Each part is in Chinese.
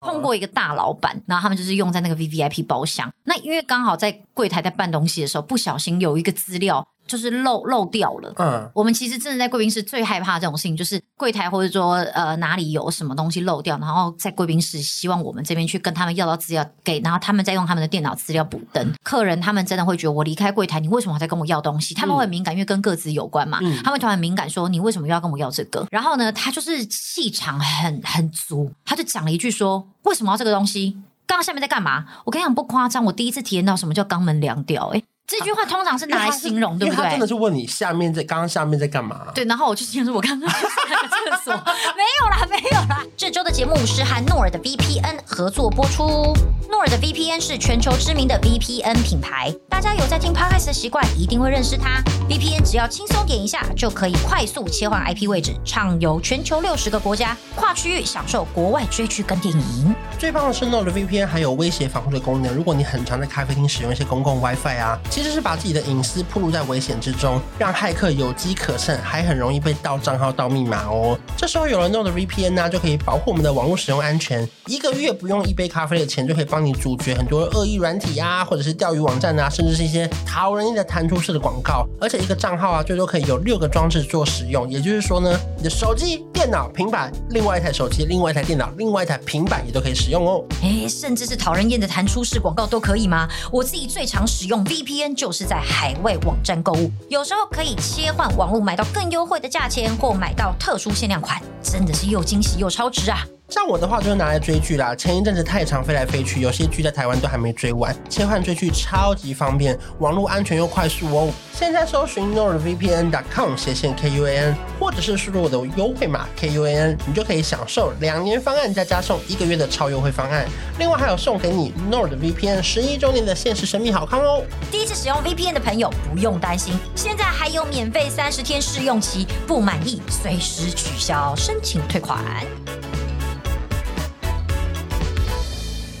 碰过一个大老板，然后他们就是用在那个 VVIP 包厢。那因为刚好在柜台在办东西的时候，不小心有一个资料。就是漏漏掉了。嗯，我们其实真的在贵宾室最害怕这种事情，就是柜台或者说呃哪里有什么东西漏掉，然后在贵宾室希望我们这边去跟他们要到资料给，然后他们再用他们的电脑资料补登。客人他们真的会觉得我离开柜台，你为什么还在跟我要东西？他们会很敏感，因为跟各自有关嘛。嗯，他们突然敏感说你为什么又要跟我要这个？然后呢，他就是气场很很足，他就讲了一句说为什么要这个东西？刚刚下面在干嘛？我跟你讲不夸张，我第一次体验到什么叫肛门凉掉。诶这句话通常是拿来形容，对不对？他真的是问你下面在刚刚下面在干嘛？对，然后我就先说，我刚刚去上个厕所，没有啦，没有啦。这周的节目是和诺尔的 VPN 合作播出。诺尔的 VPN 是全球知名的 VPN 品牌，大家有在听 Podcast 的习惯，一定会认识它。VPN 只要轻松点一下，就可以快速切换 IP 位置，畅游全球六十个国家，跨区域享受国外追剧跟电影。最棒的是，诺尔的 VPN 还有威胁防护的功能。如果你很常在咖啡厅使用一些公共 WiFi 啊。其实是把自己的隐私暴露在危险之中，让骇客有机可乘，还很容易被盗账号、盗密码哦。这时候有了 NordVPN 呢、就可以保护我们的网络使用安全。一个月不用一杯咖啡的钱，就可以帮你阻绝很多恶意软体啊，或者是钓鱼网站啊，甚至是一些讨人厌的弹出式的广告。而且一个账号啊，最多可以有六个装置做使用。也就是说呢，你的手机、电脑、平板，另外一台手机、另外一台电脑、另外一台平板也都可以使用哦。诶，甚至是讨人厌的弹出式广告都可以吗？我自己最常使用 VPN 就是在海。外网站购物，有时候可以切换网络买到更优惠的价钱，或买到特殊限量款，真的是又惊喜又超值啊！像我的话就是拿来追剧啦，前一阵子太常飞来飞去，有些剧在台湾都还没追完，切换追剧超级方便，网络安全又快速哦。现在搜寻 nordvpn.com 斜线 kuan，或者是输入我的优惠码 kuan，你就可以享受两年方案再加送一个月的超优惠方案。另外还有送给你 nordvpn 十一周年的限时神秘好康哦！第一次使用 VPN 的朋友不用担心，现在还有免费三十天试用期，不满意随时取消，申请退款。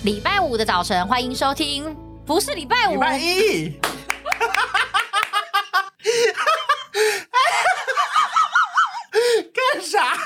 礼拜五的早晨，欢迎收听。不是礼拜五，礼拜一。干啥？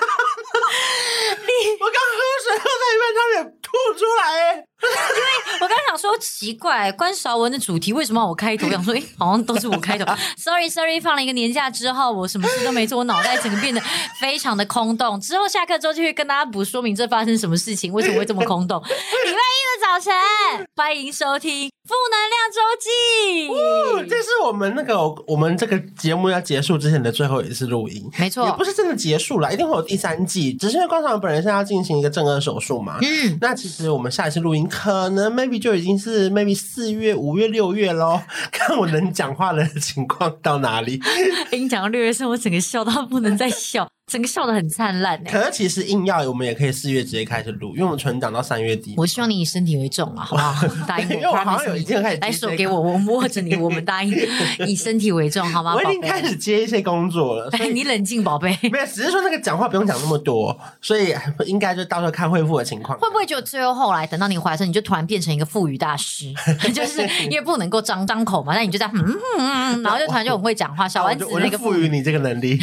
你我刚喝水喝到一半，差点吐出来。因为我刚想说奇怪，关韶文的主题为什么要我开头？我想说，哎，好像都是我开头。Sorry，Sorry，放了一个年假之后，我什么事都没做，我脑袋整个变得非常的空洞。之后下课之后就会跟大家补说明这发生什么事情，为什么会这么空洞。礼拜一的早晨，欢迎收听负能量周记。这是我们那个我们这个节目要结束之前的最后一次录音，没错，也不是真的结束了，一定会有第三季。只是因为关韶文本人现在要进行一个正颌手术嘛，嗯，那其实我们下一次录音。可能 maybe 就已经是 maybe 四月、五月、六月喽，看我能讲话的情况到哪里。跟你讲到六月时，我整个笑到不能再笑。整个笑得很灿烂，可是其实硬要我们也可以四月直接开始录，因为我们存档到三月底。我希望你以身体为重啊，好不好？答应我，因为我好像有已经开始来手给我，我摸着你，我们答应 以身体为重，好吗？我已经开始接一些工作了，你冷静，宝贝。没有，只是说那个讲话不用讲那么多，所以应该就到时候看恢复的情况。会不会就最后后来等到你怀的时候，你就突然变成一个腹语大师？就是因为不能够张张口嘛，那你就这样，嗯嗯，然后就突然就很会讲话。小丸子那个赋予你这个能力，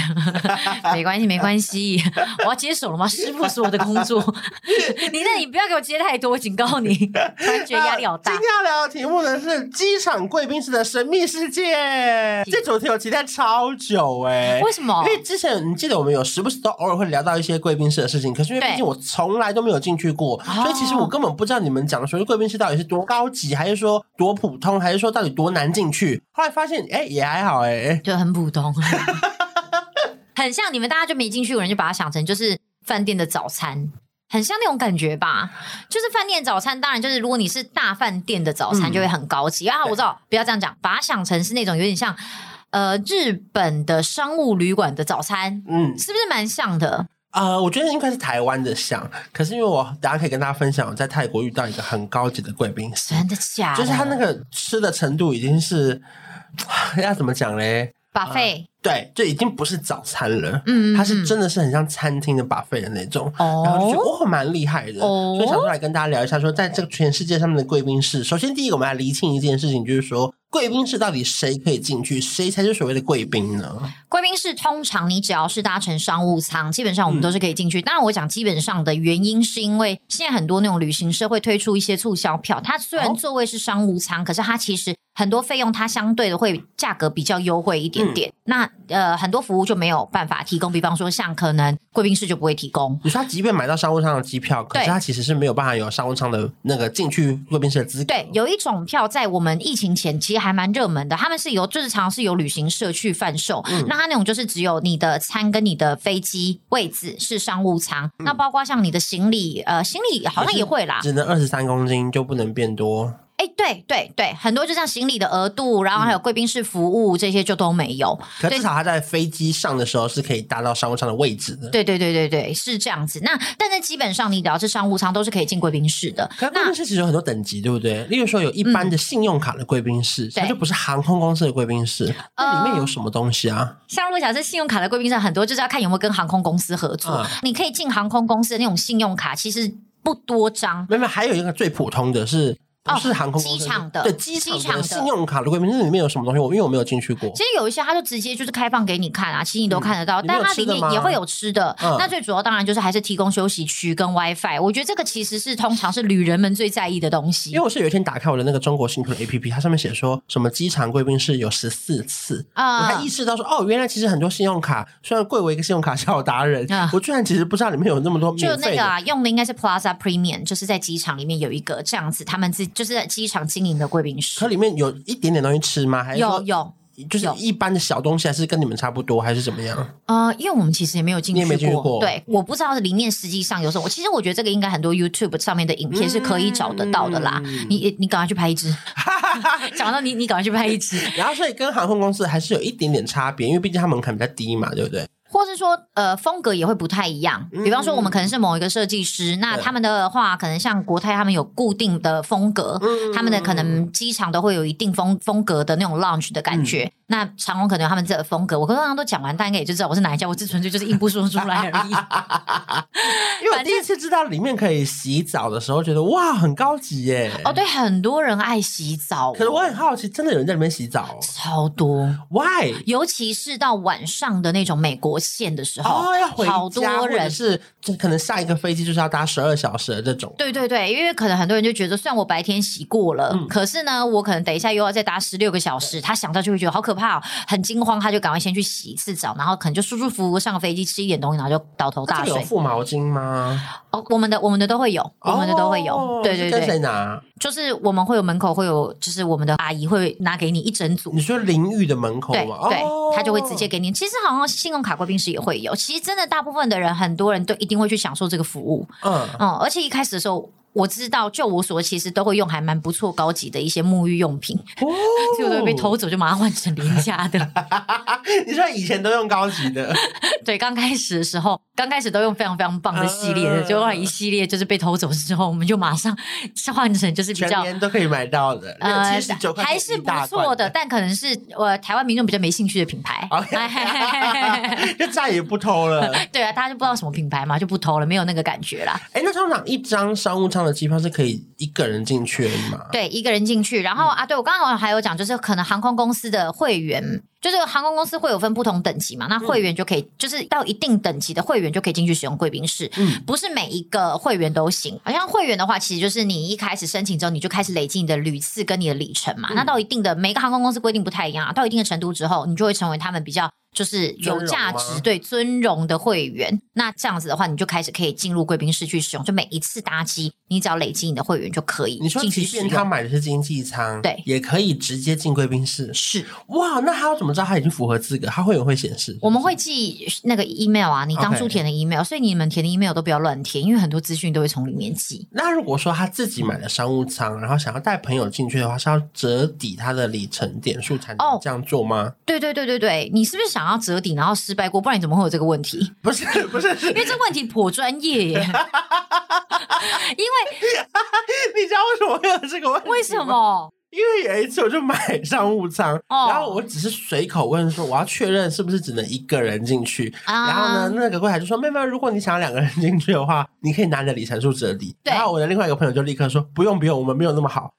没关系，没关系。我要接手了吗？师傅是我的工作，你那你不要给我接太多，我警告你，突然觉得压力好大。今天要聊的题目呢是机场贵宾室的神秘世界，这主题我期待超久哎、欸，为什么？因为之前你记得我们有时不时都偶尔会聊到一些贵宾室的事情，可是因为毕竟我从来都没有进去过，所以其实我根本不知道你们讲的所谓贵宾室到底是多高级，还是说多普通，还是说到底多难进去。后来发现，哎、欸，也还好、欸，哎，就很普通。很像你们大家就没进去有人就把它想成就是饭店的早餐，很像那种感觉吧？就是饭店早餐，当然就是如果你是大饭店的早餐就会很高级、嗯、啊。我知道，不要这样讲，把它想成是那种有点像呃日本的商务旅馆的早餐，嗯，是不是蛮像的？呃，我觉得应该是台湾的像，可是因为我等下可以跟大家分享，我在泰国遇到一个很高级的贵宾室，真的假的？就是他那个吃的程度已经是要怎么讲嘞？巴菲。对，就已经不是早餐了，嗯，它是真的是很像餐厅的 buffet 的那种，哦，然后就觉得哦，蛮厉害的，哦，所以想出来跟大家聊一下说，说在这个全世界上面的贵宾室，首先第一个我们来厘清一件事情，就是说贵宾室到底谁可以进去，谁才是所谓的贵宾呢？贵宾室通常你只要是搭乘商务舱，基本上我们都是可以进去。嗯、当然，我讲基本上的原因是因为现在很多那种旅行社会推出一些促销票，它虽然座位是商务舱，哦、可是它其实。很多费用它相对的会价格比较优惠一点点，嗯、那呃很多服务就没有办法提供，比方说像可能贵宾室就不会提供。你说他即便买到商务舱的机票，可是他其实是没有办法有商务舱的那个进去贵宾室的资格。对，有一种票在我们疫情前其实还蛮热门的，他们是由就是常常是由旅行社去贩售，嗯、那他那种就是只有你的餐跟你的飞机位置是商务舱，嗯、那包括像你的行李，呃行李好像也会啦，只能二十三公斤就不能变多。哎，对对对，很多就像行李的额度，然后还有贵宾室服务、嗯、这些就都没有。可至少他在飞机上的时候是可以搭到商务舱的位置的。对对对对对，是这样子。那但是基本上你只要是商务舱都是可以进贵宾室的。可贵宾室其实有很多等级，对不对？例如说有一般的信用卡的贵宾室，嗯、它就不是航空公司的贵宾室。那里面有什么东西啊？像如果假设信用卡的贵宾室很多，就是要看有没有跟航空公司合作。嗯、你可以进航空公司的那种信用卡，其实不多张。没有，还有一个最普通的是。不是航空公司，机场的，对，机场的信用卡的贵宾室里面有什么东西？我因为我没有进去过。其实有一些，他就直接就是开放给你看啊，其实你都看得到。嗯、但它里面也会有吃的。嗯、那最主要当然就是还是提供休息区跟 WiFi。我觉得这个其实是通常是旅人们最在意的东西。因为我是有一天打开我的那个中国信托的 APP，它上面写说什么机场贵宾室有十四次，嗯、我才意识到说哦，原来其实很多信用卡虽然贵为一个信用卡小达人，嗯、我居然其实不知道里面有那么多。就那个啊，用的应该是 Plaza Premium，就是在机场里面有一个这样子，他们自就是在机场。经营的贵宾室，它里面有一点点东西吃吗？还是有有，就是一般的小东西，还是跟你们差不多，还是怎么样？呃，因为我们其实也没有进去过，对，我不知道里面实际上有什么。其实我觉得这个应该很多 YouTube 上面的影片是可以找得到的啦。嗯、你你赶快去拍一支，讲到你你赶快去拍一支。然后所以跟航空公司还是有一点点差别，因为毕竟它门槛比较低嘛，对不对？或是说，呃，风格也会不太一样。比方说，我们可能是某一个设计师，嗯、那他们的话，可能像国泰，他们有固定的风格，嗯、他们的可能机场都会有一定风风格的那种 lounge 的感觉。嗯、那长隆可能有他们自己的风格。我刚刚都讲完，大家应该也就知道我是哪一家。我这纯粹就是硬不说出来而已。因为我第一次知道里面可以洗澡的时候，觉得哇，很高级耶。哦，对，很多人爱洗澡。可是我很好奇，真的有人在里面洗澡？超多。Why？尤其是到晚上的那种美国线的时候，哦，要回，好多人是，就可能下一个飞机就是要搭十二小时的这种。对对对，因为可能很多人就觉得，虽然我白天洗过了，嗯、可是呢，我可能等一下又要再搭十六个小时，他想到就会觉得好可怕哦，很惊慌，他就赶快先去洗一次澡，然后可能就舒舒服服上个飞机，吃一点东西，然后就倒头大睡。有附毛巾吗？哦，我们的我们的都会有，我们的都会有。哦、对对对，跟谁拿？就是我们会有门口会有，就是我们的阿姨会拿给你一整组。你说淋浴的门口吗？对，对，他就会直接给你。其实好像信用卡贵宾室也会有。其实真的大部分的人，很多人都一定会去享受这个服务。嗯嗯，而且一开始的时候。我知道，就我所其实都会用还蛮不错、高级的一些沐浴用品，哦、结果都被偷走，就马上换成廉价的。你说以前都用高级的，对，刚开始的时候，刚开始都用非常非常棒的系列的，结果、呃、一系列就是被偷走之后，我们就马上 换成就是比较全年都可以买到的，呃，还是不错的，但可能是我台湾民众比较没兴趣的品牌 就再也不偷了。对啊，大家就不知道什么品牌嘛，就不偷了，没有那个感觉啦。哎，那通常一张商务舱。的机票是可以一个人进去的吗？对，一个人进去。然后、嗯、啊，对我刚刚还有讲，就是可能航空公司的会员，就是航空公司会有分不同等级嘛。那会员就可以，嗯、就是到一定等级的会员就可以进去使用贵宾室。嗯，不是每一个会员都行。好像会员的话，其实就是你一开始申请之后，你就开始累积你的旅次跟你的里程嘛。嗯、那到一定的，每个航空公司规定不太一样啊。到一定的程度之后，你就会成为他们比较。就是有价值对尊荣的会员，那这样子的话，你就开始可以进入贵宾室去使用。就每一次搭机，你只要累积你的会员就可以。你说，即便他买的是经济舱，对，也可以直接进贵宾室。是哇，那还要怎么知道他已经符合资格？他会有会显示？我们会寄那个 email 啊，你当初填的 email，Okay. 所以你们填的 email 都不要乱填，因为很多资讯都会从里面寄。那如果说他自己买了商务舱，然后想要带朋友进去的话，是要折抵他的里程点数才能这样做吗？哦，对对对对对，你是不是想要折抵，然后？失败过，不然你怎么会有这个问题？不是 不是，因为这问题颇专业耶。因为 你知道为什么会有这个问题？为什么？因为有一次我就买商务舱，哦、然后我只是随口问说我要确认是不是只能一个人进去。啊、然后呢，那个柜台就说：“妹妹，如果你想要两个人进去的话，你可以拿你的里程数折抵。”然后我的另外一个朋友就立刻说：“不用不用，我们没有那么好。”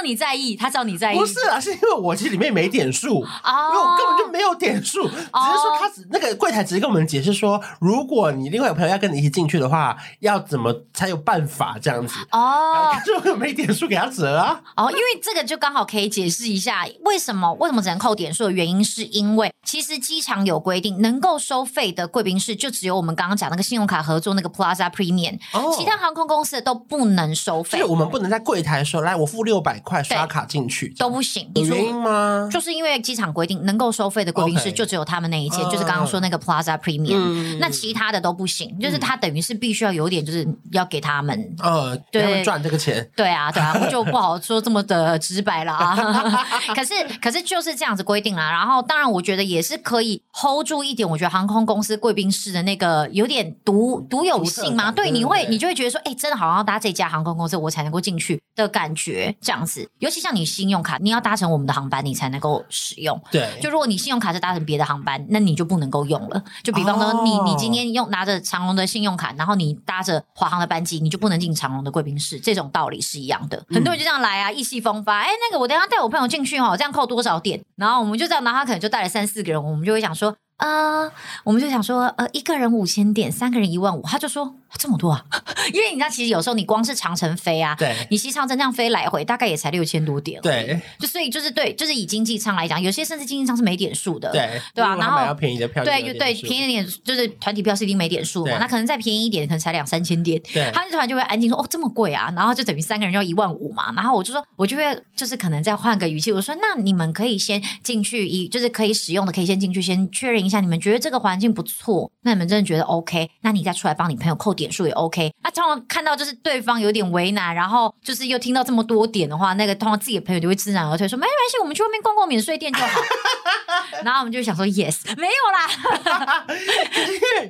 道你在意，他知道你在意。不是啊，是因为我其实里面没点数，因为我根本就没有点数，只是说他只那个柜台只是跟我们解释说，如果你另外有朋友要跟你一起进去的话，要怎么才有办法这样子哦。可是我没点数给他折啊。哦，因为这个就刚好可以解释一下为什么为什么只能扣点数的原因，是因为其实机场有规定，能够收费的贵宾室就只有我们刚刚讲那个信用卡合作那个 Plaza Premium，哦，其他航空公司的都不能收费。所以我们不能在柜台说，来我付六百块刷卡进去都不行。有原因吗？就是因为机场规定能够收费的贵宾室就只有他们那一间，就是刚刚说那个 Plaza Premium，嗯，那其他的都不行。就是他等于是必须要有点就是要给他们，呃，对，赚这个钱。对啊，对啊，我就不好说这么的直白了啊。可是可是就是这样子规定啦。然后当然我觉得也是可以 hold 住一点。我觉得航空公司贵宾室的那个有点独独有性嘛，对，你会你就会觉得说，哎，真的好像搭这家航空公司我才能够进去的感觉，这样子。尤其像你信用卡，你要搭乘我们的航班，你才能够使用。对，就如果你信用卡是搭乘别的航班，那你就不能够用了。就比方说你，你、哦、你今天用拿着长隆的信用卡，然后你搭着华航的班机，你就不能进长隆的贵宾室。这种道理是一样的。嗯、很多人就这样来啊，意气风发。哎，那个我等下带我朋友进去哦，这样扣多少点？然后我们就这样，然后他可能就带了三四个人，我们就会想说。啊，uh, 我们就想说，呃，一个人五千点，三个人一万五，他就说这么多啊，因为你知道，其实有时候你光是长城飞啊，对，你其实长程这样飞来回，大概也才六千多点，对，就所以就是对，就是以经济舱来讲，有些甚至经济舱是没点数的，对，对啊，然后要便宜的票，对，就对，便宜点就是团体票是一定没点数嘛，那可能再便宜一点，可能才两三千点，对，他们突然就会安静说，哦，这么贵啊，然后就等于三个人要一万五嘛，然后我就说，我就会就是可能再换个语气，我说，那你们可以先进去，一就是可以使用的，可以先进去，先确认一下，你们觉得这个环。环境不错，那你们真的觉得 OK？那你再出来帮你朋友扣点数也 OK。那通常看到就是对方有点为难，然后就是又听到这么多点的话，那个通常自己的朋友就会知难而退，说没关系，我们去外面逛逛免税店就好。然后我们就想说 Yes，没有啦。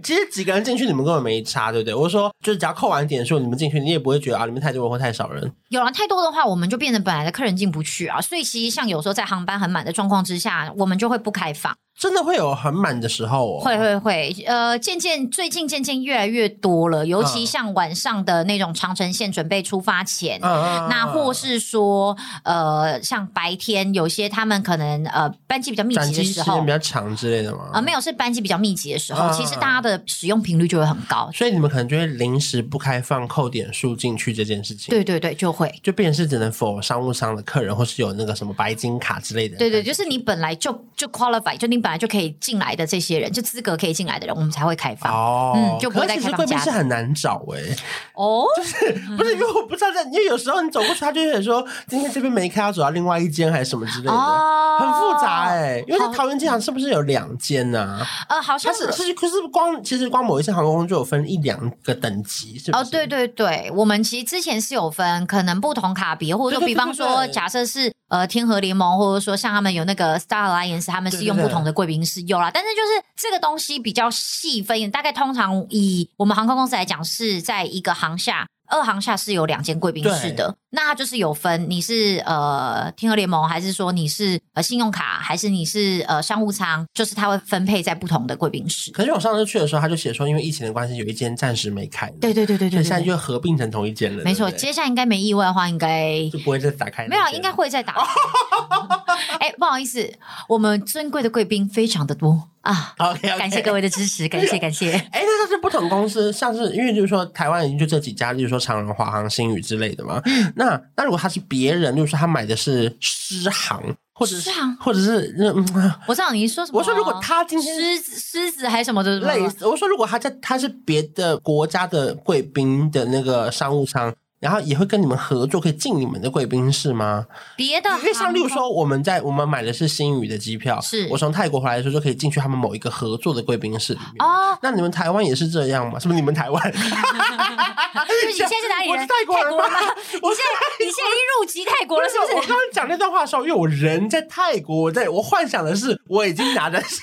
其实几个人进去，你们根本没差，对不对？我说就是只要扣完点数，你们进去，你也不会觉得啊，里面太多人或太少人。有了太多的话，我们就变成本来的客人进不去啊。所以其实像有时候在航班很满的状况之下，我们就会不开放。真的会有很满的时候哦，会会会，呃，渐渐最近渐渐越来越多了，尤其像晚上的那种长城线准备出发前，嗯、那或是说，呃，像白天有些他们可能呃班机比较密集的时候，时间比较长之类的吗？啊、呃，没有，是班级比较密集的时候，嗯、其实大家的使用频率就会很高，所以你们可能就会临时不开放扣点数进去这件事情。对对对，就会就变成是只能 for 商务舱的客人，或是有那个什么白金卡之类的。对对，就是你本来就就 qualify，就你本来就可以进来。的这些人，就资格可以进来的人，我们才会开放。哦，嗯，就不会再开放。贵宾是很难找哎、欸。哦，就是不是因为我不知道在，因为有时候你走过去，他就会说今天这边没开，要走到另外一间还是什么之类的，哦、很复杂哎、欸。因为在桃园机场是不是有两间呢？呃，好像是，是是，可是光其实光某一些航空就有分一两个等级，是不是？哦，对对对，我们其实之前是有分，可能不同卡别，或者说比方说，假设是呃天河联盟，或者说像他们有那个 Star Alliance，他们是用不同的贵宾室，有啦。但是就是这个东西比较细分，大概通常以我们航空公司来讲，是在一个航厦。二航下是有两间贵宾室的，那它就是有分，你是呃天鹅联盟，还是说你是呃信用卡，还是你是呃商务舱，就是它会分配在不同的贵宾室。可是我上次去的时候，他就写说，因为疫情的关系，有一间暂时没开。对对对对对，现在就合并成同一间了。没错，接下来应该没意外的话，应该就不会再打开。没有，应该会再打開。哎、欸，不好意思，我们尊贵的贵宾非常的多。啊，OK，, okay. 感谢各位的支持，感谢感谢。哎，那这是不同公司，像是因为就是说台湾已经就这几家，例如说长荣、华航、星宇之类的嘛。嗯，那那如果他是别人，就是说他买的是狮航，或者是航或者是嗯，我知道你说什么。我说如果他今天狮子狮子还是什么的类似，我说如果他在他是别的国家的贵宾的那个商务舱。然后也会跟你们合作，可以进你们的贵宾室吗？别的，因为像例如说，我们在我们买的是新宇的机票，是我从泰国回来的时候就可以进去他们某一个合作的贵宾室里面。哦，那你们台湾也是这样吗？是不是你们台湾？你现在是哪里人？我是泰国人吗？你现在你现在已经入籍泰国了，是不是？我刚刚讲那段话的时候，因为我人在泰国，我在我幻想的是我已经拿的是。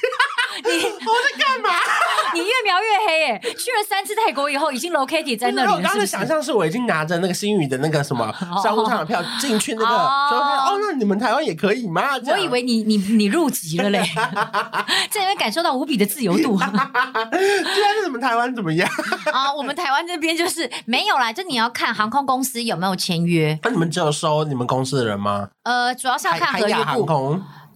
你 我在干嘛？你越描越黑耶！去了三次泰国以后，已经 located 在那里了。我刚刚的想象是我已经拿着那个星宇的那个什么商务舱的票进去那个，哦，那你们台湾也可以吗？我以为你你你入籍了嘞，在那边感受到无比的自由度。现在是你们台湾怎么样啊？我们台湾这边就是没有啦，就你要看航空公司有没有签约。那你们只有收你们公司的人吗？呃，主要是要看合约部。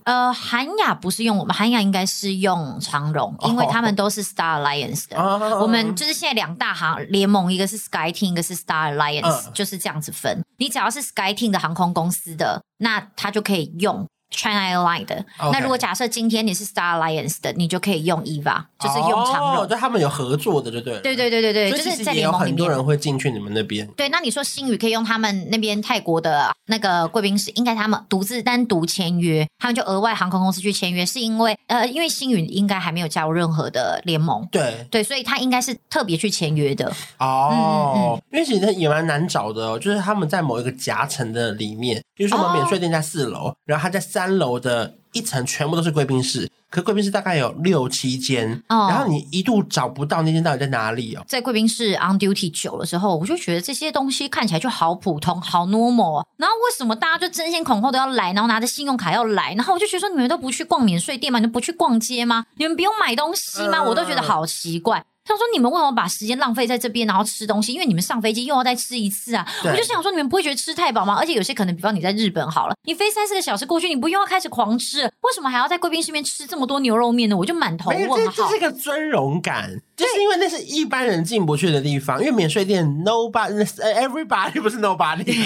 呃，韩亚不是用我们，韩亚应该是用长荣，因为他们都是 Star Alliance 的。Oh. 我们就是现在两大行联盟，一个是 SkyTeam，一个是 Star Alliance，、uh. 就是这样子分。你只要是 SkyTeam 的航空公司的，那他就可以用。China Airline 的那如果假设今天你是 Star Alliance 的，你就可以用 EVA，就是用长荣，就、oh, 他们有合作的，就对。对对对对对，就是在联盟里面，很多人会进去你们那边。对，那你说星宇可以用他们那边泰国的那个贵宾室，应该他们独自单独签约，他们就额外航空公司去签约，是因为呃，因为星宇应该还没有加入任何的联盟，对对，所以他应该是特别去签约的。哦、oh, 嗯嗯，因为其实也蛮难找的哦，就是他们在某一个夹层的里面，比如说我们免税店在四楼，oh. 然后他在三楼的。一层全部都是贵宾室，可贵宾室大概有六七间，哦，然后你一度找不到那间到底在哪里哦。在贵宾室 on duty 久了之后，我就觉得这些东西看起来就好普通，好 normal。然后为什么大家就争先恐后都要来，然后拿着信用卡要来？然后我就觉得说，你们都不去逛免税店吗？你们不去逛街吗？你们不用买东西吗？我都觉得好奇怪。他说：“你们为什么把时间浪费在这边，然后吃东西？因为你们上飞机又要再吃一次啊！我就想说，你们不会觉得吃太饱吗？而且有些可能，比方你在日本好了，你飞三四个小时过去，你不又要开始狂吃？为什么还要在贵宾室里面吃这么多牛肉面呢？我就满头问号。这这是一个尊荣感，就是因为那是一般人进不去的地方。因为免税店 nobody，everybody 不是 nobody。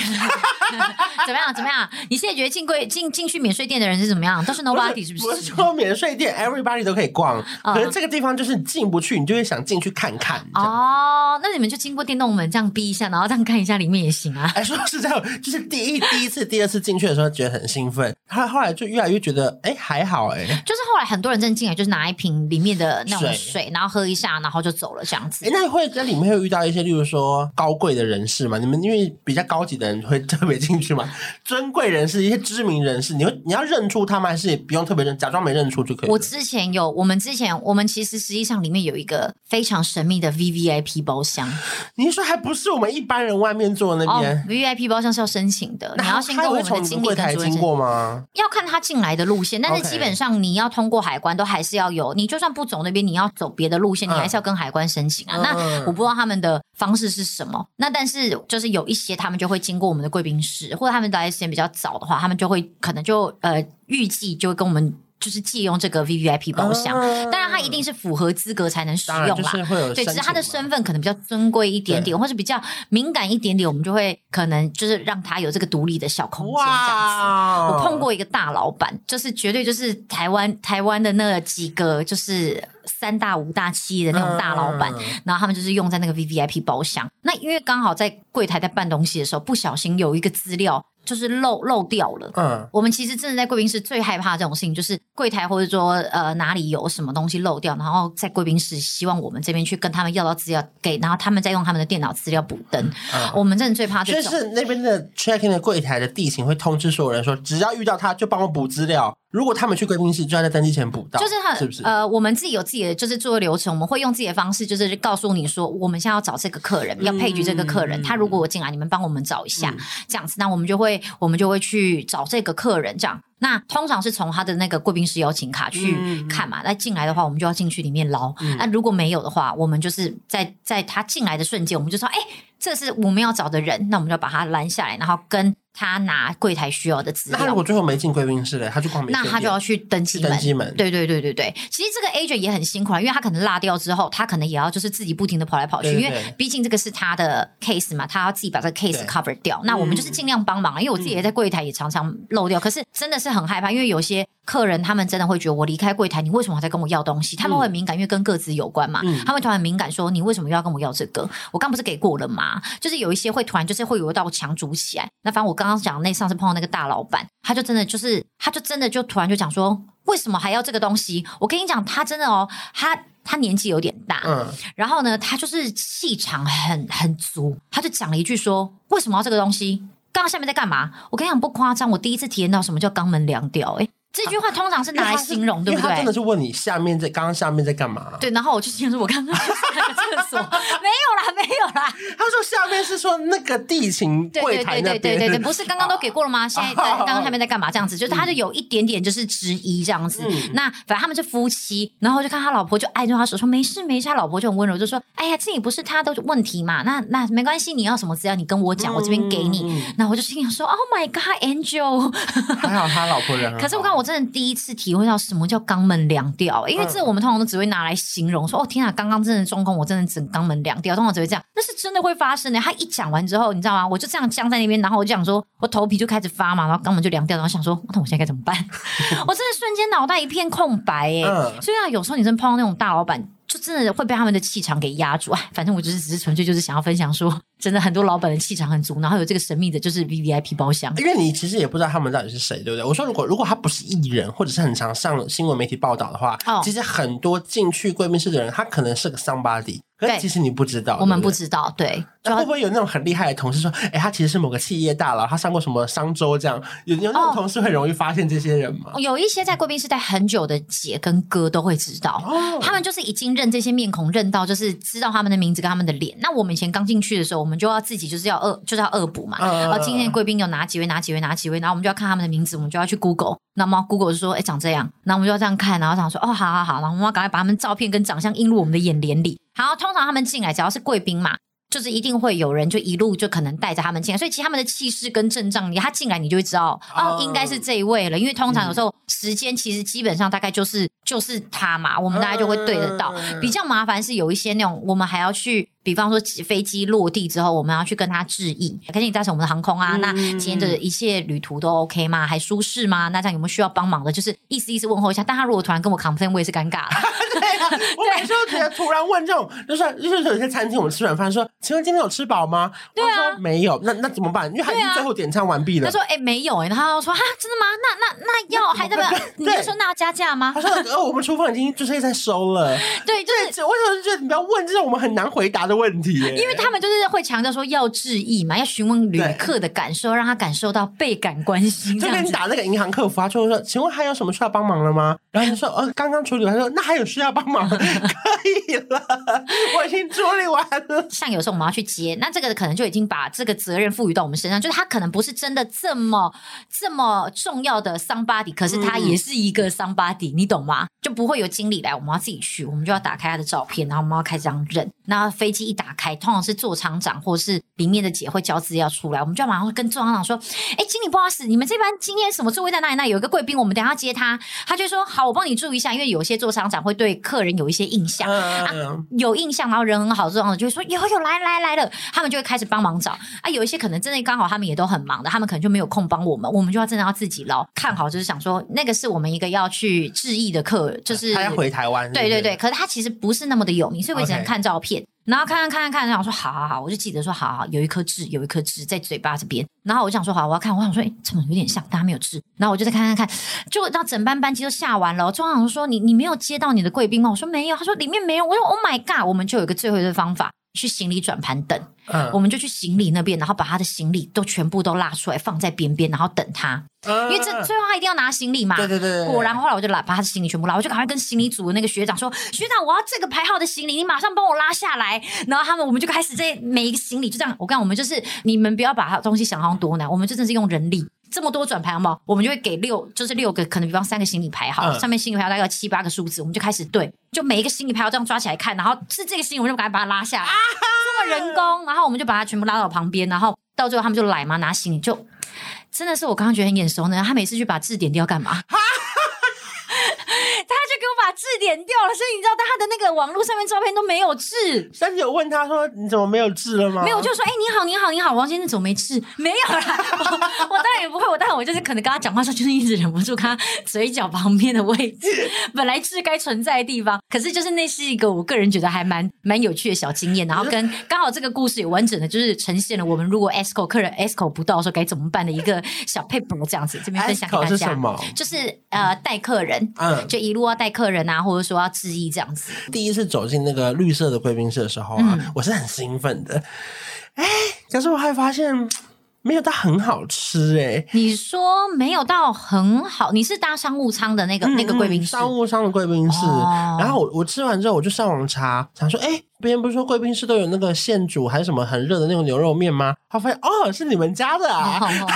怎么样？怎么样？你现在觉得进柜进进去免税店的人是怎么样？都是 nobody 是不是？我说免税店 everybody 都可以逛，可是这个地方就是进不去，你就会想进去看看。哦，那你们就经过电动门这样逼一下，然后这样看一下里面也行啊。哎，说是这样，就是第一第一次、第二次进去的时候觉得很兴奋，他后来就越来越觉得哎还好哎。就是后来很多人真的进来，就是拿一瓶里面的那种水，水，然后喝一下，然后就走了这样子。哎，那会在里面会遇到一些，例如说高贵的人士嘛？你们因为比较高级的人会特别进去吗？尊贵人士、一些知名人士，你会你要认出他们，还是也不用特别认，假装没认出就可以？我之前有，我们之前我们其实实际上里面有一个非常神秘的。V V I P 包厢，你说还不是我们一般人外面坐那边？哦，V V I P 包厢是要申请的，你要先跟我们的经理跟主任经过吗？要看他进来的路线，但是基本上你要通过海关都还是要有。你就算不走那边，你要走别的路线，你还是要跟海关申请啊。那我不知道他们的方式是什么。那但是就是有一些他们就会经过我们的贵宾室，或者他们来的时间比较早的话，他们就会可能就呃预计就会跟我们。就是借用这个 V V I P 包厢，当然他一定是符合资格才能使用啦。对，只是他的身份可能比较尊贵一点点，或是比较敏感一点点，我们就会可能就是让他有这个独立的小空间这样子。我碰过一个大老板，就是绝对就是台湾台湾的那几个就是三大五大企业的那种大老板，然后他们就是用在那个 V V I P 包厢。那因为刚好在柜台在办东西的时候，不小心有一个资料。就是漏漏掉了。嗯，我们其实真的在贵宾室最害怕这种事情，就是柜台或者说呃哪里有什么东西漏掉，然后在贵宾室希望我们这边去跟他们要到资料给，然后他们再用他们的电脑资料补登。嗯，我们真的最怕这种。就是那边的 check in 的柜台的地形会通知所有人说，只要遇到他就帮我补资料。如果他们去贵宾室，就要在登机前补到，就是他是不是？呃，我们自己有自己的就是做流程，我们会用自己的方式，就是告诉你说，我们现在要找这个客人，要配局这个客人，嗯、他如果我进来，你们帮我们找一下，嗯、这样子，那我们就会我们就会去找这个客人，这样。那通常是从他的那个贵宾室邀请卡去看嘛，那、嗯、进来的话，我们就要进去里面捞。那、嗯、如果没有的话，我们就是在在他进来的瞬间，我们就说，哎，这是我们要找的人，那我们就把他拦下来，然后跟。他拿柜台需要的资料。那他如果最后没进贵宾室嘞，他就光没。那他就要去登记门。登记门。对对对对对。其实这个 agent 也很辛苦啊，因为他可能落掉之后，他可能也要就是自己不停的跑来跑去，对对对，因为毕竟这个是他的 case 嘛，他要自己把这个 case cover 掉。那我们就是尽量帮忙，因为我自己也在柜台也常常漏掉，嗯，可是真的是很害怕，因为有些客人他们真的会觉得我离开柜台，你为什么还在跟我要东西？他们会很敏感，因为跟个资有关嘛，嗯，他们突然敏感说你为什么又要跟我要这个？我刚不是给过了吗？就是有一些会突然就是会有一道墙筑起来。那反正我刚刚讲那上次碰到。那个大老板，他就真的就是，他就真的就突然就讲说，为什么还要这个东西？我跟你讲，他真的哦，他他年纪有点大，嗯，然后呢，他就是气场很很足，他就讲了一句说，为什么要这个东西？刚刚下面在干嘛？我跟你讲不夸张，我第一次体验到什么叫肛门凉掉，诶这句话通常是拿来形容，对不对？他真的是问你下面在刚刚下面在干嘛？对，然后我就先说，我刚刚去那个厕所，没有啦，没有啦。他说下面是说那个地勤柜台对对对对对对，不是刚刚都给过了吗？现在在刚刚下面在干嘛？这样子，就是他就有一点点就是质疑这样子。那反正他们是夫妻，然后就看他老婆就挨着他手说没事没事，他老婆就很温柔就说，哎呀，这也不是他的问题嘛，那那没关系，你要什么资料你跟我讲，我这边给你。那我就心想说，Oh my God，Angel，还好他老婆人。可是我看我真的第一次体会到什么叫肛门凉掉，因为这我们通常都只会拿来形容，说哦天啊，刚刚真的中空，我真的整肛门凉掉，通常只会这样，那是真的会发生的。他一讲完之后，你知道吗？我就这样僵在那边，然后我就想说，我头皮就开始发麻，然后肛门就凉掉，然后想说，那我现在该怎么办？我真的瞬间脑袋一片空白哎。所以啊，有时候你真碰到那种大老板。就真的会被他们的气场给压住，哎，反正我就是只是纯粹就是想要分享说，真的很多老板的气场很足，然后有这个神秘的，就是 VVIP 包厢。因为你其实也不知道他们到底是谁，对不对？我说如果如果他不是艺人，或者是很常上新闻媒体报道的话，哦，其实很多进去贵宾室的人，他可能是个 somebody。可是其实你不知道，我们不知道，对。那会不会有那种很厉害的同事说，哎，他其实是某个企业大佬，他上过什么商周这样？有有那种同事会容易发现这些人吗？有一些在贵宾室待很久的姐跟哥都会知道，他们就是已经认这些面孔，认到就是知道他们的名字跟他们的脸。那我们以前刚进去的时候，我们就要自己就是要恶就是要恶补嘛。然后今天贵宾有哪几位，哪几位，哪几位，然后我们就要看他们的名字，我们就要去 Google。那么 Google 就说，哎，长这样，然后我们就要这样看，然后想说，哦，好好好，然后我们要赶快把他们照片跟长相映入我们的眼帘里。好，通常他们进来，只要是贵宾嘛，就是一定会有人就一路就可能带着他们进来，所以其实他们的气势跟阵仗，你他进来你就会知道，哦，应该是这一位了，因为通常有时候时间其实基本上大概就是就是他嘛，我们大家就会对得到。比较麻烦是有一些那种，我们还要去。比方说，飞机落地之后，我们要去跟他致意。可是你搭乘我们的航空啊，嗯、那今天的一切旅途都 OK 吗？还舒适吗？那这样有没有需要帮忙的？就是意思意思问候一下。但他如果突然跟我 complain，我也是尴尬了。对啊，我每次都觉得突然问这种，就是就是有些餐厅我们吃软饭说，请问今天有吃饱吗？对啊，说没有。那那怎么办？因为他已经最后点餐完毕了。他说：“哎、欸，没有哎、欸。”然后他说：“啊，真的吗？那那那要还在不？你就说那要加价吗？”他说：“呃，我们厨房已经就是在收了。”对，就是为什么觉得你不要问这种我们很难回答的问题？因为。他们就是会强调说要致意嘛，要询问旅客的感受，让他感受到倍感关心。就跟你打那个银行客服啊，就会说：“请问还有什么需要帮忙了吗？”然后你说：“呃，刚刚处理完。”他说：“那还有需要帮忙？可以了，我已经处理完了。”像有时候我们要去接，那这个可能就已经把这个责任赋予到我们身上，就是他可能不是真的这么这么重要的 somebody，可是他也是一个 somebody，嗯，你懂吗？就不会有经理来，我们要自己去，我们就要打开他的照片，然后我们要开始这样认。那飞机一打开，通常是座舱长或是里面的姐会交资料出来，我们就要马上跟座舱长说：“哎，经理不好意思，你们这班今天什么座位在哪里？那有一个贵宾，我们等下要接他。”他就说：“好，我帮你注意一下，因为有些座舱长会对客人有一些印象，啊、有印象，然后人很好，座舱长就会说有有来来来了，他们就会开始帮忙找啊。有一些可能真的刚好他们也都很忙的，他们可能就没有空帮我们，我们就要真的要自己捞。看好就是想说那个是我们一个要去致意的客，就是他要回台湾，对对对。可是他其实不是那么的有名，所以我只能看照片。然后看看看看看，然后说好好好，我就记得说好好，有一颗痣，有一颗痣在嘴巴这边。然后我就想说好，我要看，我想说，哎，怎么有点像，但他没有痣。然后我就再看看看，就让整班班级都下完了。中航说你你没有接到你的贵宾吗？我说没有，他说里面没有。我说 Oh my God，我们就有一个最后的方法，去行李转盘等。嗯，我们就去行李那边，然后把他的行李都全部都拉出来放在边边，然后等他。因为这最后他一定要拿行李嘛，对对对。果然后来我就拉把他的行李全部拉，我就赶快跟行李组的那个学长说：“学长，我要这个排号的行李，你马上帮我拉下来。”然后他们我们就开始在每一个行李就这样，我跟我们就是你们不要把他东西想象多难，我们就真的是用人力这么多转排好不好？我们就会给六就是六个，可能比方三个行李牌好，嗯、上面行李牌大概有七八个数字，我们就开始对，就每一个行李牌要这样抓起来看，然后是这个行李，我们就赶快把它拉下来，啊、这么人工，然后我们就把它全部拉到旁边，然后到最后他们就来嘛，拿行李就。真的是我刚刚觉得很眼熟呢，他每次去把字点掉干嘛？把字点掉了，所以你知道他的那个网络上面照片都没有字。但是有问他说：“你怎么没有字了吗？”没有，我就说：“哎、欸，你好，你好，你好，王先生怎么没字？”没有啦，我，我当然也不会，我当然我就是可能跟他讲话时候，就是一直忍不住看他嘴角旁边的位置，本来字该存在的地方，可是就是那是一个我个人觉得还蛮蛮有趣的小经验，然后跟 刚好这个故事也完整的就是呈现了我们如果 ESCO 客人 ESCO 不到的时候该怎么办的一个小 paper 这样子，这边分享给大家。是什么？就是呃带客人，嗯，就一路要带客人啊，或者说要。质疑这样子，第一次走进那个绿色的贵宾室的时候啊，嗯、我是很兴奋的。哎，可是我还发现没有到很好吃哎、欸。你说没有到很好，你是搭商务舱的那个、嗯、那个贵宾室，商务舱的贵宾室。哦、然后我我吃完之后，我就上网查，想说，哎，别人不是说贵宾室都有那个现煮还是什么很热的那种牛肉面吗？他发现哦，是你们家的啊。哦哦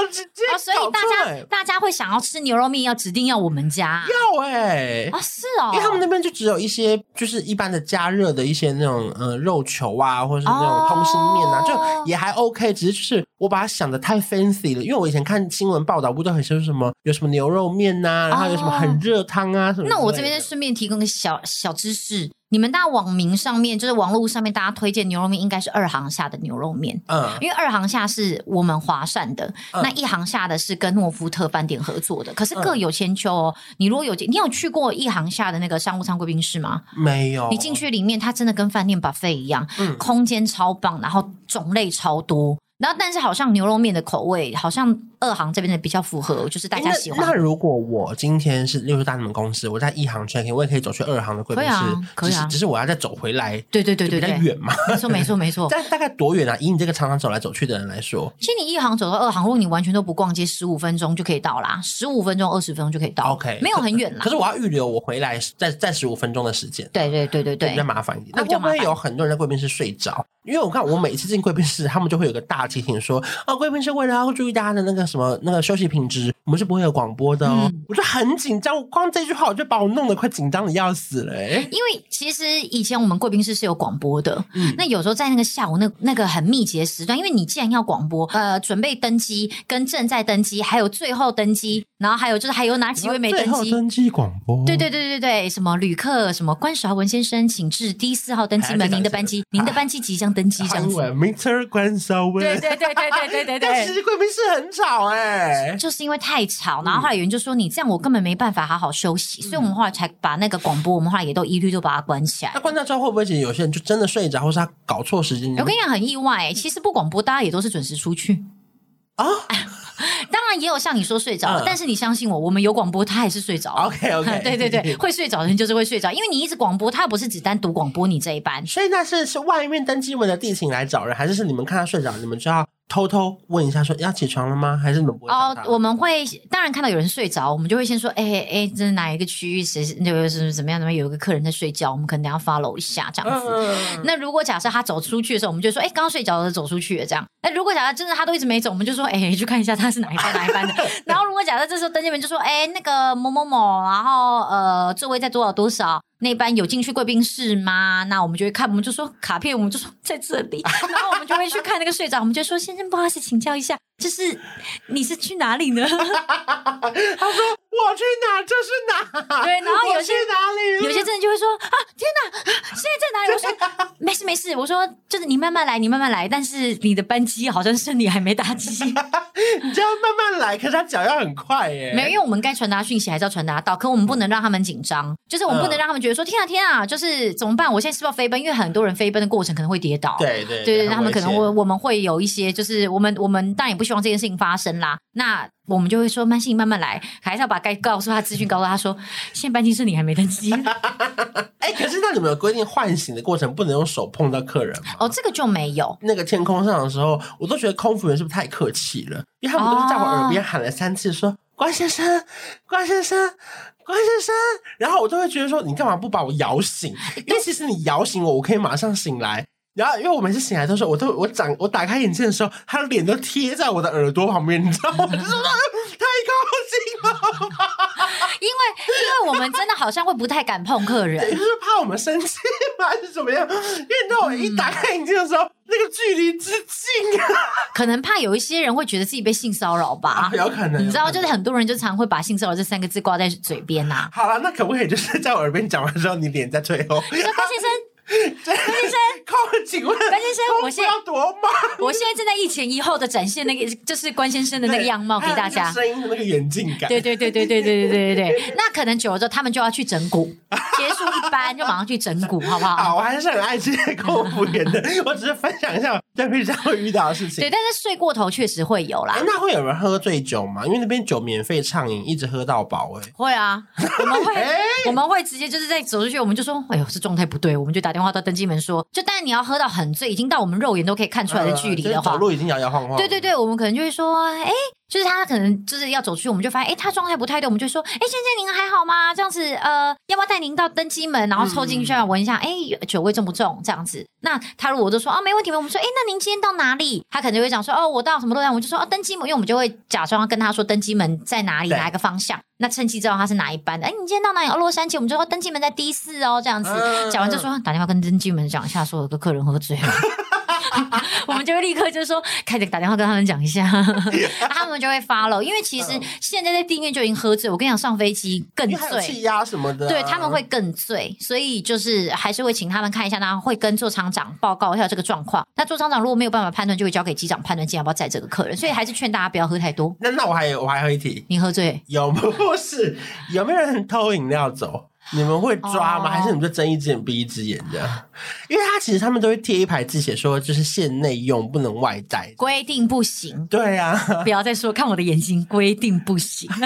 我直接哦，所以大家大家会想要吃牛肉面，要指定要我们家、啊、要哎、欸、啊是哦，因为他们那边就只有一些就是一般的加热的一些那种呃肉球啊，或者是那种通心面啊，哦、就也还 OK，只是就是我把它想的太 fancy 了，因为我以前看新闻报道不都很说什么有什么牛肉面呐、啊，然后有什么很热汤啊什么。那我这边顺便提供个小小知识。你们大网民上面，就是网络上面，大家推荐牛肉面应该是二行下的牛肉面，嗯，因为二行下是我们华膳的，嗯、那一行下的是跟诺夫特饭店合作的，可是各有千秋哦。嗯、你如果有你有去过一行下的那个商务舱贵宾室吗？没有。你进去里面，它真的跟饭店 buffet 一样，嗯，空间超棒，然后种类超多。然后，但是好像牛肉面的口味，好像二行这边的比较符合，就是大家喜欢。那，那如果我今天是，例如大你们公司，我在一行 check in，我也可以走去二行的贵宾室，可以啊，可以啊，只是我要再走回来。对对对对对，比较远嘛。没错没错没错。但 大概多远啊？以你这个常常走来走去的人来说，其实你一行走到二行，如果你完全都不逛街，十五分钟就可以到啦，十五分钟二十分钟就可以到。OK，没有很远啦。可是我要预留我回来再再十五分钟的时间。对对对对对，比较麻烦一点。那会不会有很多人在贵宾室睡着？因为我看我每次进贵宾室，他们就会有个大提醒说。啊，贵宾室为了要注意大家的那个什么那个休息品质，我们是不会有广播的哦。嗯、我就很紧张，光这句话我就把我弄得快紧张的要死了。因为其实以前我们贵宾室是有广播的，嗯，那有时候在那个下午那那个很密集的时段，因为你既然要广播，呃，准备登机跟正在登机，还有最后登机，然后还有就是还有哪几位没登机？最后登机广播。对对对对对，什么旅客什么关韶文先生，请至第四号登机门，您的班机，您的班机即将登机，这样子。Mr. 关韶文。对对对对对对对对。其实贵宾室很吵哎、欸，就是因为太吵，然后后来有人就说，你这样我根本没办法好好休息，嗯、所以我们后来才把那个广播，我们后来也都一律都把它关起来。那关掉之后会不会其实有些人就真的睡着，或是他搞错时间？我跟你讲很意外、欸，其实不广播，大家也都是准时出去啊。当然也有像你说睡着了，嗯、但是你相信我，我们有广播，他还是睡着。OK OK，对对对，会睡着的人就是会睡着，因为你一直广播，他不是只单独广播你这一班。所以那是是外面登机门的地勤来找人，还是是你们看他睡着，你们就要？偷偷问一下，说要起床了吗？还是你们不会？哦，我们会当然看到有人睡着，我们就会先说，哎、欸、哎、欸，这是哪一个区域？谁就是怎么样？怎么有一个客人在睡觉？我们可能等下 follow 一下这样子。嗯、那如果假设他走出去的时候，我们就说，哎、欸，刚刚睡着的走出去了这样。那如果假设真的他都一直没走，我们就说，哎、欸，去看一下他是哪一班哪一班的。然后如果假设这时候登记门就说，哎、欸，那个某某某，然后呃座位在多少多少。那班有进去贵宾室吗？那我们就会看，我们就说卡片，我们就说在这里，然后我们就会去看那个睡着，我们就说先生不好意思，请教一下，就是你是去哪里呢？他说我去哪这是哪，对，然后有些哪里，有些真的就会说啊天哪，现在在哪里？我说 没事没事，我说就是你慢慢来，你慢慢来，但是你的班机好像是你还没搭机，你就要慢慢来，可是他脚要很快耶，没有，因为我们该传达讯息还是要传达到，可我们不能让他们紧张，就是我们不能让他们觉得。说天啊天啊，就是怎么办？我现在是不是要飞奔？因为很多人飞奔的过程可能会跌倒。对对对，他们可能会我们会有一些，就是我们我们当然也不希望这件事情发生啦。那我们就会说，慢性慢慢来，还是要把该告诉他资讯告诉他说，现在班机是你还没登机。哎、欸，可是那你们有规定唤醒的过程不能用手碰到客人吗？哦，这个就没有。那个天空上的时候，我都觉得空服员是不是太客气了？因为他们都是在我耳边喊了三次说，关先生，关先生。关先生，然后我都会觉得说，你干嘛不把我摇醒？因为其实你摇醒我，我可以马上醒来。然后，因为我每次醒来的时候，我都我长我打开眼睛的时候，他的脸都贴在我的耳朵旁边，你知道吗？就是太高兴了吧？因为因为我们真的好像会不太敢碰客人，就是怕我们生气吗？还是怎么样？因为你知道我一打开眼睛的时候，嗯、那个距离之近啊，可能怕有一些人会觉得自己被性骚扰吧？啊、有可能，你知道，就是很多人就常会把性骚扰这三个字挂在嘴边呐、啊。好了，那可不可以就是在我耳边讲完之后，你脸在退后？你说高先生。关先生，靠！请问，关先生，我现在要多忙？我现在正在一前一后的展现那个，就是关先生的那个样貌给大家。声音的那个眼镜感。对对对对对对对对对对。那可能久了之后，他们就要去整蛊，结束一班就马上去整蛊，好不好？好，我还是很爱这些空服员的。我只是分享一下在飞机上会遇到的事情。对，但是睡过头确实会有啦。那会有人喝醉酒吗？因为那边酒免费畅饮，一直喝到饱。哎，会啊，我们会我们会直接就是在走出去，我们就说，哎呦，这状态不对，我们就打电电话到登机门说，就但是你要喝到很醉，已经到我们肉眼都可以看出来的距离的话，走路已经摇摇晃晃。对对对，我们可能就会说，哎。就是他可能就是要走出去，我们就发现，哎，他状态不太对，我们就说，哎，先生您还好吗？这样子，呃，要不要带您到登机门，然后凑进去闻一下，哎、嗯，酒味重不重？这样子，那他如果就说，哦，没问题，我们说，哎，那您今天到哪里？他可能就会讲说，哦，我到什么地方，我们就说，哦，登机门，因为我们就会假装跟他说登机门在哪里，哪一个方向，那趁机知道他是哪一班的。哎，你今天到哪里？哦，洛杉矶，我们就说登机门在 D 四哦，这样子，讲、嗯、完就说打电话跟登机门讲一下，说有个客人喝醉了。我们就会立刻就说，开始打电话跟他们讲一下，他们就会 follow。因为其实现在在地面就已经喝醉，我跟你讲，上飞机更醉，气压什么的、啊，对他们会更醉，所以就是还是会请他们看一下，然后会跟座舱长报告一下这个状况。那座舱长如果没有办法判断，就会交给机长判断，今天要不要载这个客人。所以还是劝大家不要喝太多。那那我还有我还有一题，你喝醉有不是？有没有人偷饮料走？你们会抓吗？Oh. 还是你们就睁一只眼闭一只眼这样？因为他其实他们都会贴一排字，写说就是限内用，不能外带，规定不行。对呀、啊，不要再说，看我的眼睛，规定不行。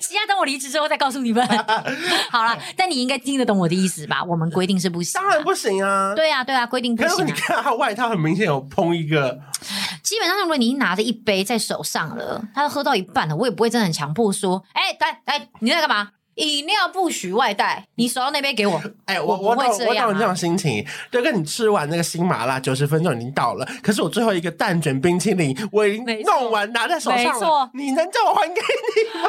其他等我离职之后再告诉你们。好了，但你应该听得懂我的意思吧？我们规定是不行、啊，当然不行啊。对啊，对啊，规定不行、啊。你看他外套很明显有碰一个。基本上，如果你拿着一杯在手上了，他喝到一半了，我也不会真的很强迫说，哎、欸，来来，你在干嘛？饮料不许外带，你手上那边给我。哎、欸，我我懂，我懂你这种心情。就跟你吃完那个新麻辣，九十分钟已经到了，可是我最后一个蛋卷冰淇淋我已经弄完，拿在手上了。没错，你能叫我还给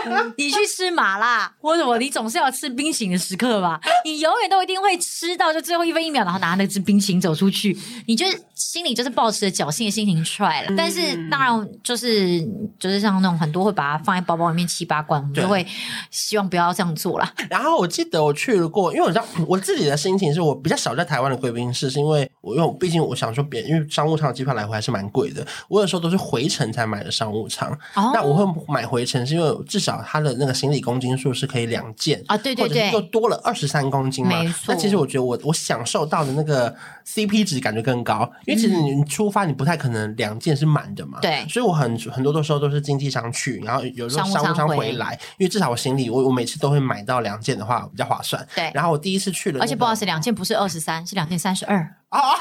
你吗？你去吃麻辣，或者我你总是要吃冰淇淋的时刻吧？你永远都一定会吃到就最后一分一秒，然后拿那只冰淇淋走出去，你就心里就是抱持着侥幸的心情出来了。但是当然就是就是像那种很多会把它放在包包里面七八罐，我们就会希望不要这样。做了，然后我记得我去过，因为我知道我自己的心情是我比较少在台湾的贵宾室，是因为我因为毕竟我想说别，因为商务舱的机票来回还是蛮贵的，我有时候都是回程才买的商务舱。哦、那我会买回程是因为至少它的那个行李公斤数是可以两件啊，对对对，又多了二十三公斤嘛。那其实我觉得我我享受到的那个 CP 值感觉更高，因为其实你出发你不太可能两件是满的嘛。对、嗯。所以我很很多的时候都是经济舱去，然后有时候商务舱回来，因为至少我行李我我每次都会。买到两件的话比较划算。对，然后我第一次去了，而且不好意思，两件不是二十三，是两件三十二。啊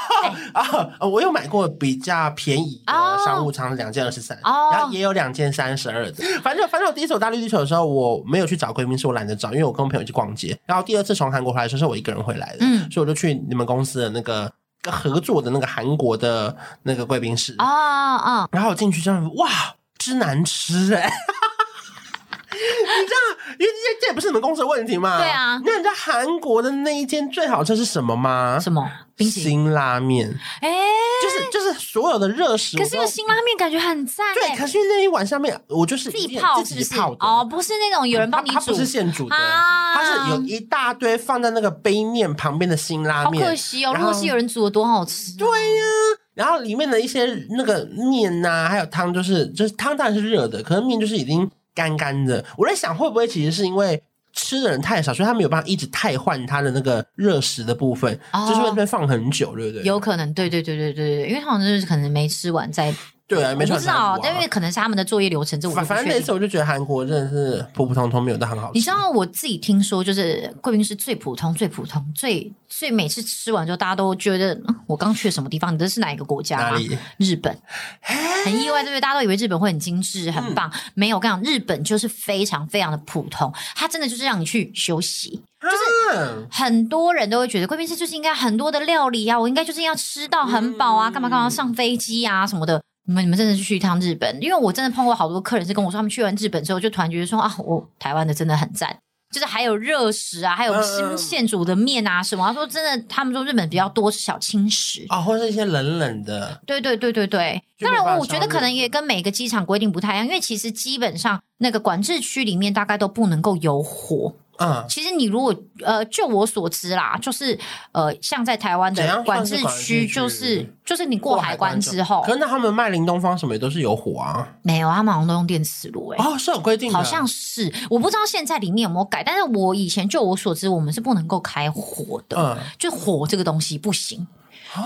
啊啊！我有买过比较便宜的商务舱，两件二十三，然后也有两件三十二的。反正反正我第一次我大绿地球的时候，我没有去找贵宾室，我懒得找，因为我跟我朋友去逛街。然后第二次从韩国回来的时候，是我一个人回来的，嗯，所以我就去你们公司的那个合作的那个韩国的那个贵宾室啊啊！然后我进去之后，哇，真难吃哎、欸！你知道，因为这这也不是你们公司的问题嘛？对啊。那你知道韩国的那一间最好吃是什么吗？什么？辛拉面。哎、欸，就是就是所有的热食。可是有辛拉面感觉很赞。对，可是那一碗上面我就是自己泡，自己泡的哦，不是那种有人帮你煮，它不是现煮的，啊，它是有一大堆放在那个杯面旁边的辛拉面。好可惜哦，如果是有人煮的多好吃，啊。对呀，啊，然后里面的一些那个面呐，啊，还有汤，就是就是汤当然是热的，可是面就是已经。干干的，我在想会不会其实是因为吃的人太少，所以他没有办法一直太换他的那个热食的部分，哦、就是会被放很久，对不对？有可能，对对对对对对，因为他好像就是可能没吃完再。对啊，没错，不知道，但因为可能是他们的作业流程，这我反正那次我就觉得韩国真的是普普通通，没有到很好吃。你知道我自己听说，就是贵宾室最普通、最普通、最最每次吃完之后，大家都觉得、嗯、我刚去了什么地方？你这是哪一个国家、啊？哪里？日本，很意外，对不对？大家都以为日本会很精致、很棒，嗯、没有。我跟你讲，日本就是非常非常的普通，它真的就是让你去休息。就是很多人都会觉得贵宾室就是应该很多的料理啊，我应该就是要吃到很饱啊，干嘛干嘛上飞机啊什么的。你们你们真的是去一趟日本？因为我真的碰过好多客人是跟我说，他们去完日本之后就突然觉得说啊，我台湾的真的很赞，就是还有热食啊，还有新现煮的面啊什么。他说真的，他们说日本比较多是小轻食啊，或者是一些冷冷的。对对对对对。当然，我觉得可能也跟每个机场规定不太一样，因为其实基本上那个管制区里面大概都不能够有火。嗯，其实你如果呃，就我所知啦，就是呃，像在台湾的管制区，就是就是你过海关之后，可是那他们卖林东方什么也都是有火啊？没有，他们好像都用电磁炉哎。哦，是有规定的，好像是，我不知道现在里面有没有改，但是我以前就我所知，我们是不能够开火的，嗯，就火这个东西不行。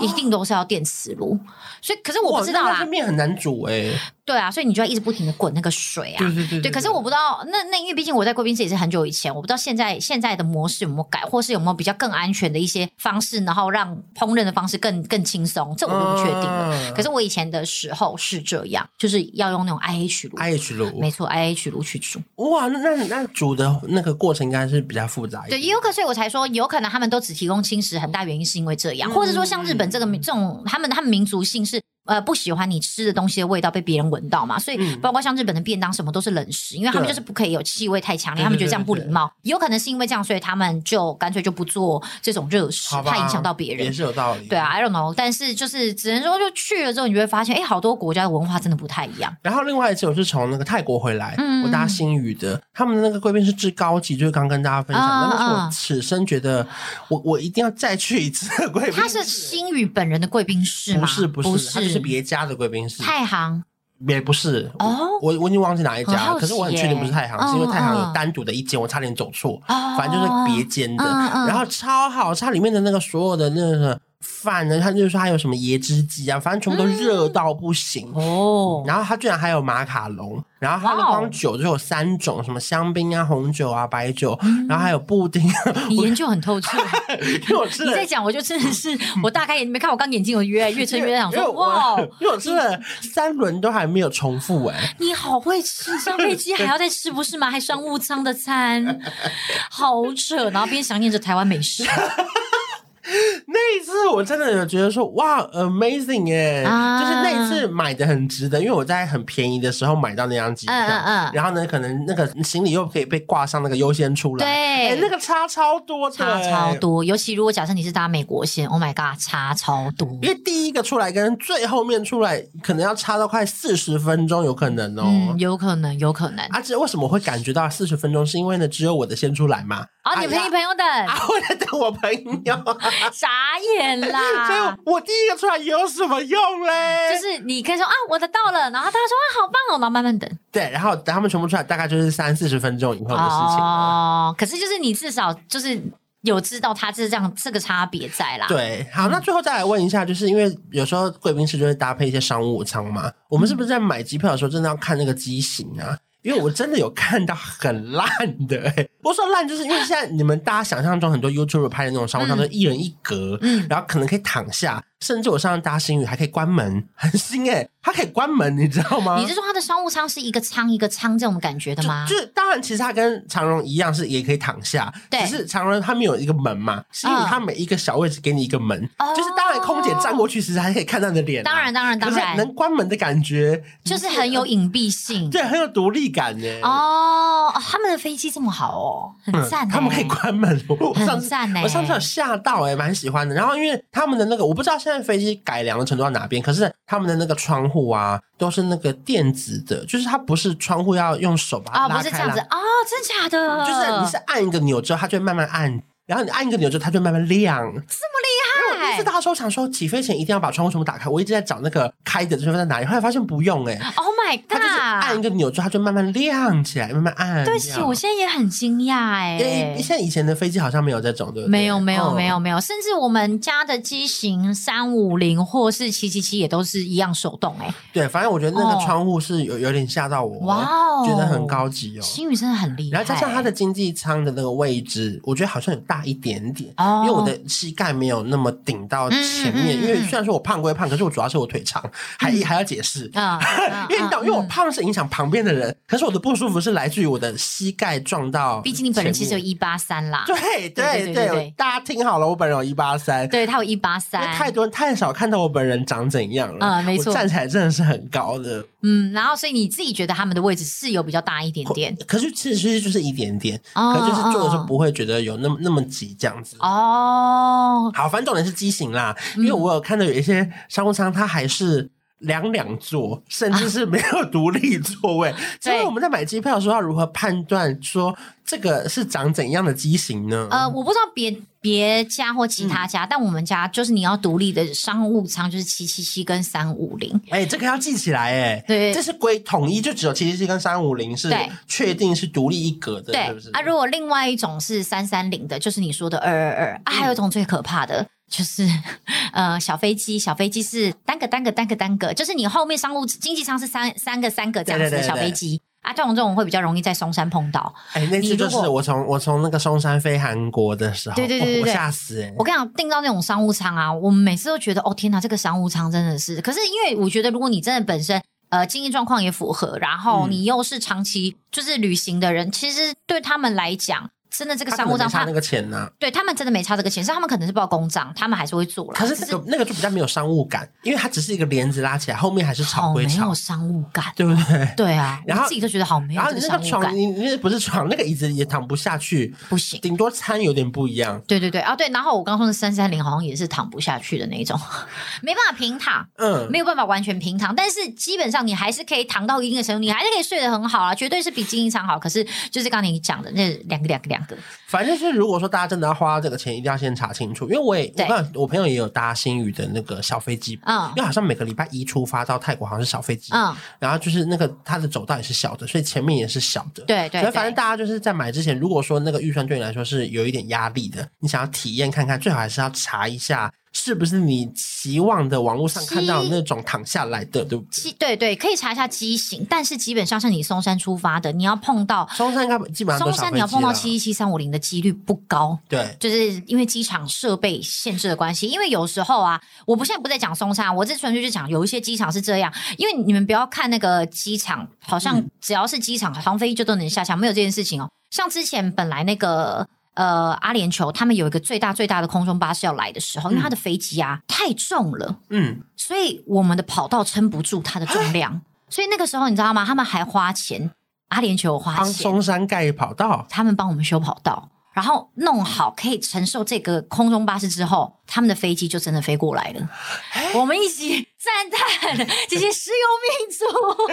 一定都是要电磁炉，所以可是我不知道啦。面很难煮哎、欸。对啊，所以你就要一直不停的滚那个水啊。对对对，对，对，可是我不知道，那那因为毕竟我在贵宾室也是很久以前，我不知道现在现在的模式有没有改，或是有没有比较更安全的一些方式，然后让烹饪的方式更更轻松，这我就不确定了。嗯、可是我以前的时候是这样，就是要用那种 IH 炉，IH 炉，没错，IH 炉去煮。哇，那那那煮的那个过程应该是比较复杂一点。对，也有可，所以我才说有可能他们都只提供轻食，很大原因是因为这样，嗯、或者说像日本这个这种他们他们民族性是。呃，不喜欢你吃的东西的味道被别人闻到嘛，所以包括像日本的便当什么都是冷食，嗯、因为他们就是不可以有气味太强烈，他们觉得这样不礼貌。有可能是因为这样，所以他们就干脆就不做这种热食，怕影响到别人。也是有道理。对啊，I don't know，但是就是只能说，就去了之后，你就会发现，哎，好多国家的文化真的不太一样。然后另外一次我是从那个泰国回来，嗯、我搭新宇的，他们的那个贵宾室至高级，就是刚跟大家分享的，那、嗯、是我此生觉得我 我一定要再去一次的贵宾室。他是新宇本人的贵宾室吗？不是不是别家的贵宾室。太行。也不是。哦，我我已经忘记哪一家了，可是我很确定不是太行，哦、是因为太行有单独的一间，我差点走错，哦、反正就是别间的，然后超好，它里面的那个所有的那个。饭呢？他就是说他有什么椰汁鸡啊，反正全部都热到不行、嗯、哦。然后他居然还有马卡龙，然后他的光酒就有三种，什么香槟啊、红酒啊、白酒，嗯、然后还有布丁。你研究很透彻，因为我吃了。你在讲，我就真的是我大概也没看，我刚眼睛有越越撑 越想说哇，因为我吃了三轮都还没有重复哎、欸。你好会吃，上飞机还要再吃不是吗？还商务舱的餐，好扯。然后边想念着台湾美食。那一次我真的有觉得说哇，amazing 哎，啊、就是那一次买的很值得，因为我在很便宜的时候买到那张机票，嗯嗯嗯、然后呢，可能那个行李又可以被挂上那个优先出来，对、欸，那个差超多，差超多，尤其如果假设你是搭美国线，Oh my god，差超多，因为第一个出来跟最后面出来可能要差到快四十分钟，有可能哦，嗯、有可能，有可能。而且、啊、为什么会感觉到四十分钟？是因为呢，只有我的先出来嘛。啊，你陪你朋友等，啊，我在等我朋友，傻眼啦！所以我第一个出来有什么用嘞？就是你可以说啊，我的到了，然后他说啊，好棒哦，然后慢慢等。对，然后等他们全部出来，大概就是三四十分钟以后的事情哦，可是就是你至少就是有知道他是这样这个差别在啦。对，好，那最后再来问一下，就是因为有时候贵宾室就会搭配一些商务舱嘛，我们是不是在买机票的时候真的要看那个机型啊？因为我真的有看到很烂的、欸，我说烂就是因为现在你们大家想象中很多 YouTuber 拍的那种商务舱都一人一格，嗯，然后可能可以躺下。甚至我上次搭新宇还可以关门，很新哎、欸、它可以关门，你知道吗？你是说它的商务舱是一个舱一个舱这种感觉的吗？就，就是当然，其实它跟长荣一样是也可以躺下，对。只是长荣它没有一个门嘛，新宇它每一个小位置给你一个门，哦、就是当然空姐站过去其实还可以看到你的脸、啊。当然当然当然，能关门的感觉就是很有隐蔽性，对，很有独立感呢。哦，他们的飞机这么好哦，很赞、欸嗯。他们可以关门，我上次很赞呢。我上次有吓到哎蛮喜欢的。然后因为他们的那个我不知道现在飞机改良。的程度到哪边？可是他们的那个窗户啊，都是那个电子的，就是它不是窗户要用手把它拉开，哦，不是这样子哦，真假的？就是你是按一个钮之后，它就会慢慢按，然后你按一个钮之后，它就慢慢亮，这么大家说想说起飞前一定要把窗户全部打开，我一直在找那个开的地方在哪里，后来发现不用哎、欸。Oh my god！它就是按一个钮之后，它就慢慢亮起来，慢慢按。对不起，我现在也很惊讶哎。因为像以前的飞机好像没有这种，对不对？没有没有没有没有，甚至我们家的机型三五零或是七七七也都是一样手动哎。对，反正我觉得那个窗户是有有点吓到我，哇哦，觉得很高级哦。星宇真的很厉害，然后加上它的经济舱的那个位置，我觉得好像有大一点点，因为我的膝盖没有那么顶到前面。因为虽然说我胖归胖，可是我主要是我腿长，还还要解释 啊，因为因为我胖是影响旁边的人，可是我的不舒服是来自于我的膝盖撞到。毕竟你本人其实有一八三啦，对对对，大家听好了，我本人有一八三，对他有一八三，太多人太少看到我本人长怎样了，嗯，没错，站起来真的是很高的，嗯，然后所以你自己觉得他们的位置是有比较大一点点，可是其实其实就是一点点，可是就是坐的时候不会觉得有那么那么挤这样子哦。好，反正重点是机型啦。因为我有看到有一些商务舱，它还是两两座，甚至是没有独立座位。所以、啊、我们在买机票的时候，要如何判断说这个是长怎样的机型呢？呃，我不知道别别家或其他家，嗯、但我们家就是你要独立的商务舱，就是七七七跟三五零。哎，这个要记起来哎。对，这是归统一，就只有七七七跟三五零是确定是独立一格的，对是不是？啊，如果另外一种是三三零的，就是你说的二二二啊，还有一种最可怕的。就是呃小飞机，小飞机是单个单个单个单个，就是你后面商务经济舱是三三个三个这样子的小飞机。啊，这种这种会比较容易在松山碰到。哎、欸，那次就是我从我从那个松山飞韩国的时候，对对对对，我吓死哎、欸！我跟你讲，订到那种商务舱啊，我们每次都觉得哦天哪，这个商务舱真的是。可是因为我觉得，如果你真的本身呃经济状况也符合，然后你又是长期就是旅行的人，嗯、其实对他们来讲。真的这个商务账差那个钱呢、啊？对他们真的没差这个钱，是他们可能是报公账，他们还是会做了。可是那个那个就比较没有商务感，因为它只是一个帘子拉起来，后面还是草归草，没有商务感，对不对？对啊，然后自己都觉得好没有。然后你那个床，你那不是床，那个椅子也躺不下去，不行，顶多餐有点不一样。对对对啊，对。然后我刚说的三三零好像也是躺不下去的那种，没办法平躺，嗯，没有办法完全平躺，但是基本上你还是可以躺到一定的程度，你还是可以睡得很好啊，绝对是比经营舱好。可是就是刚才你讲的那两个两个两个，反正。就是如果说大家真的要花这个钱，一定要先查清楚，因为我也我看我朋友也有搭新宇的那个小飞机，嗯，因为好像每个礼拜一出发到泰国好像是小飞机，嗯，然后就是那个它的走道也是小的，所以前面也是小的，对对，所以反正大家就是在买之前，如果说那个预算对你来说是有一点压力的，你想要体验看看，最好还是要查一下。是不是你期望的网络上看到那种躺下来的，对不对？对对，可以查一下机型，但是基本上是你松山出发的，你要碰到松山应该基本上松山你要碰到七一七三五零的几率不高。对，就是因为机场设备限制的关系。因为有时候啊，我不现在不在讲松山，我这纯粹就讲有一些机场是这样。因为你们不要看那个机场，好像只要是机场航飞就都能下降，没有这件事情哦。像之前本来那个。呃，阿联酋他们有一个最大最大的空中巴士要来的时候，因为他的飞机啊、嗯、太重了，嗯，所以我们的跑道撑不住它的重量，所以那个时候你知道吗？他们还花钱，阿联酋花钱。帮松山盖跑道，他们帮我们修跑道，然后弄好可以承受这个空中巴士之后，他们的飞机就真的飞过来了，我们一起。赞叹这些石油民族，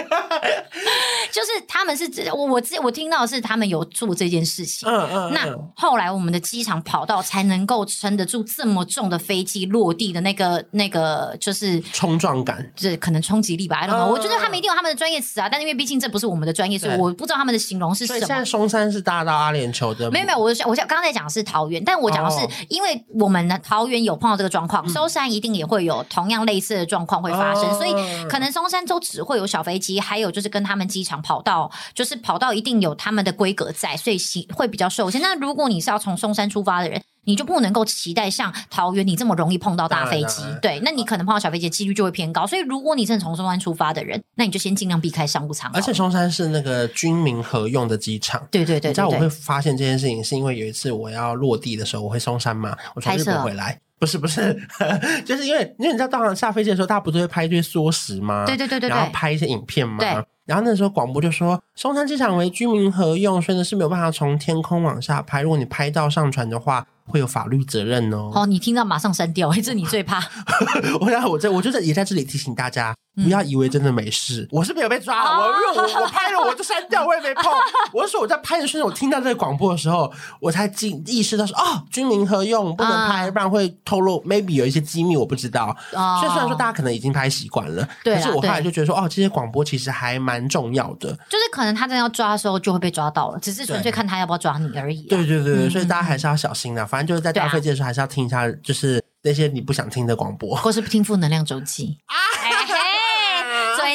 就是他们是我我我听到的是他们有做这件事情。嗯嗯。那后来我们的机场跑道才能够撑得住这么重的飞机落地的那个那个就是冲撞感，就是可能冲击力吧。I don't know。我觉得他们一定有他们的专业词啊，但是因为毕竟这不是我们的专业，所以我不知道他们的形容是什么。现在松山是大到阿联酋的？没有没有，我我刚刚在讲的是桃园，但我讲的是因为我们的桃园有碰到这个状况，松山一定也会有同样类似的状况。会发生，所以可能松山州只会有小飞机，还有就是跟他们机场跑道，就是跑道一定有他们的规格在，所以会比较受限。那如果你是要从松山出发的人，你就不能够期待像桃园你这么容易碰到大飞机，对，那你可能碰到小飞机的几率就会偏高。所以如果你是从松山出发的人，那你就先尽量避开商务舱。而且松山是那个军民合用的机场，对对对，对。你知道我会发现这件事情，是因为有一次我要落地的时候，我会松山嘛，我从日本回来。不是不是，就是因为因为你知道，当然下飞机的时候，大家不是会拍一堆缩时吗？对对对对，然后拍一些影片吗？对。然后那时候广播就说，松山机场为居民合用，所以呢是没有办法从天空往下拍。如果你拍到上传的话，会有法律责任哦。好，你听到马上删掉，这你最怕。我想我在我就在也在这里提醒大家。不要以为真的没事，我是没有被抓，我我我拍了我就删掉，我也没碰。我是说我在拍的瞬间，我听到这个广播的时候，我才意意识到说哦，居民合用不能拍，不然会透露 maybe 有一些机密，我不知道。所以虽然说大家可能已经拍习惯了，可是我后来就觉得说哦，这些广播其实还蛮重要的。就是可能他真的要抓的时候就会被抓到了，只是纯粹看他要不要抓你而已。对对对对，所以大家还是要小心的。反正就是在搭飞机的时候还是要听一下，就是那些你不想听的广播，或是听负能量周记。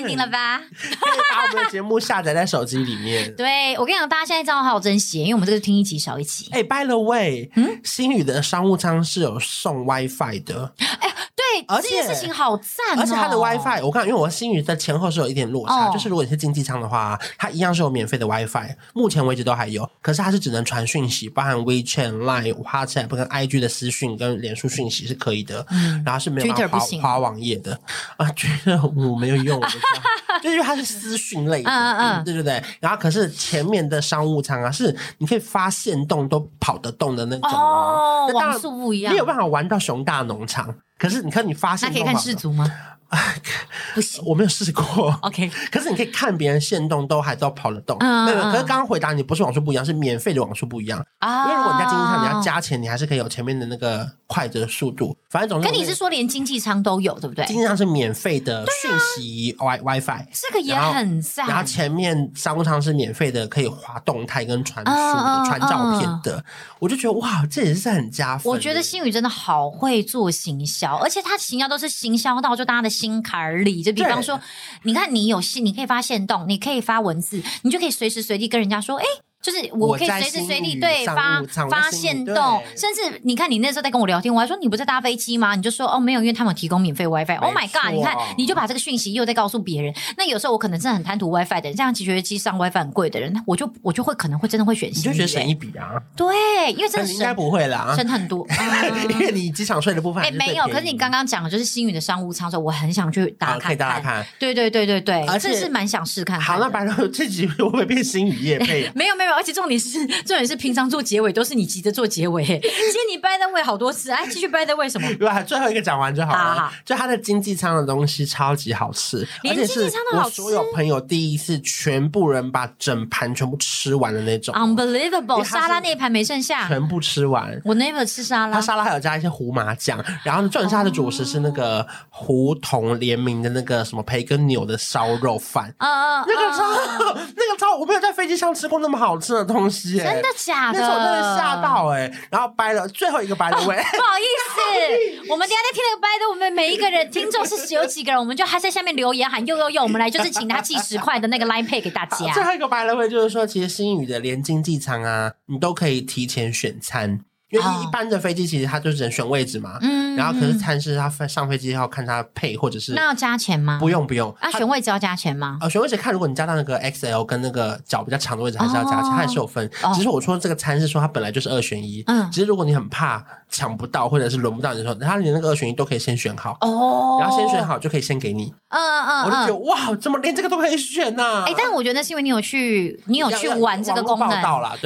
听了吧？可以把我们的节目下载在手机里面。对，我跟你讲，大家现在这样好好珍惜，因为我们这个听一集少一集。哎、欸，by the way，嗯，星宇的商务舱是有送 WiFi 的。哎、欸。对，而且事情好赞哦！而且它的 WiFi，我看，因为我新宇在前后是有一点落差，哦、就是如果你是经济舱的话，它一样是有免费的 WiFi，目前为止都还有。可是它是只能传讯息，包含 WeChat、Line、WhatsApp 跟 IG 的私讯跟脸书讯息是可以的，嗯、然后是没有办法滑滑网页的啊。觉得我没有用，就因为它是私讯类的，嗯嗯，嗯，对对对。然后可是前面的商务舱啊，是你可以发现动都跑得动的那种哦，网速不一样，没有办法玩到熊大农场。可是你看，你发现那可以看氏族吗？不行，我没有试过。OK，可是你可以看别人限动都还都跑得动。嗯，没有。可是刚刚回答你不是网速不一样，是免费的网速不一样啊。因为如果你在经济舱，你要加钱，你还是可以有前面的那个快的速度。反正总之，跟你是说连经济舱都有，对不对？经济舱是免费的讯息 Wi WiFi，这个也很赞。然后前面商务舱是免费的，可以滑动态跟传输的、传照片的。我就觉得哇，这也是很加分。我觉得星宇真的好会做行销，而且他行销都是行销到就大家的心坎儿里。就比方说，你看你有信，你可以发现动，你可以发文字，你就可以随时随地跟人家说，哎。就是我可以随时随地对发发现动，甚至你看你那时候在跟我聊天，我还说你不在搭飞机吗？你就说哦没有，因为他们提供免费 WiFi。Oh my god！你看你就把这个讯息又在告诉别人。那有时候我可能真的很贪图 WiFi 的人，这样其实机上 WiFi 很贵的人，我就我就会可能会真的会选。你就觉得省一笔啊？对，因为真的应该不会啦，省很多。因为你机场税的部分哎没有，可是你刚刚讲的就是星宇的商务舱，所以我很想去打开打看。对对对对对，而且是蛮想试看。好，那白了这集会不会变星宇夜配？没有没有，而且重点是。重点是平常做结尾都是你急着做结尾，其实你 by the way 好多次，哎，继续 by the way 什么？对，最后一个讲完就好了。就他的经济舱的东西超级好吃，连经济舱都所有朋友第一次全部人把整盘全部吃完的那种，unbelievable！沙拉那一盘没剩下，全部吃完。我 never 吃沙拉，他沙拉还有加一些胡麻酱，然后重点是他的主食是那个胡同联名的那个什么培根牛的烧肉饭，啊那个超 那个超，我没有在飞机上吃过那么好吃的东西，真的假的？我真的吓到哎、欸，然后掰了最后一个掰了喂，不好意思，我们等下在听那个掰的，我们每一个人听众是有几个人，我们就还在下面留言喊又又又，我们来就是请他寄十块的那个 Line Pay 给大家。最后一个掰了喂就是说，其实新宇的连经济舱啊，你都可以提前选餐。因为一般的飞机其实它就只能选位置嘛，嗯，然后可是餐是它上飞机要看它配或者是那要加钱吗？不用不用啊，选位置要加钱吗？啊，选位置看如果你加到那个 XL 跟那个脚比较长的位置还是要加钱，它也是有分。只是我说这个餐是说它本来就是二选一，嗯，其实如果你很怕抢不到或者是轮不到你的时候，他连那个二选一都可以先选好哦，然后先选好就可以先给你，嗯嗯，我就觉得哇，怎么连这个都可以选呢？哎，但我觉得那是因为你有去你有去玩这个功能，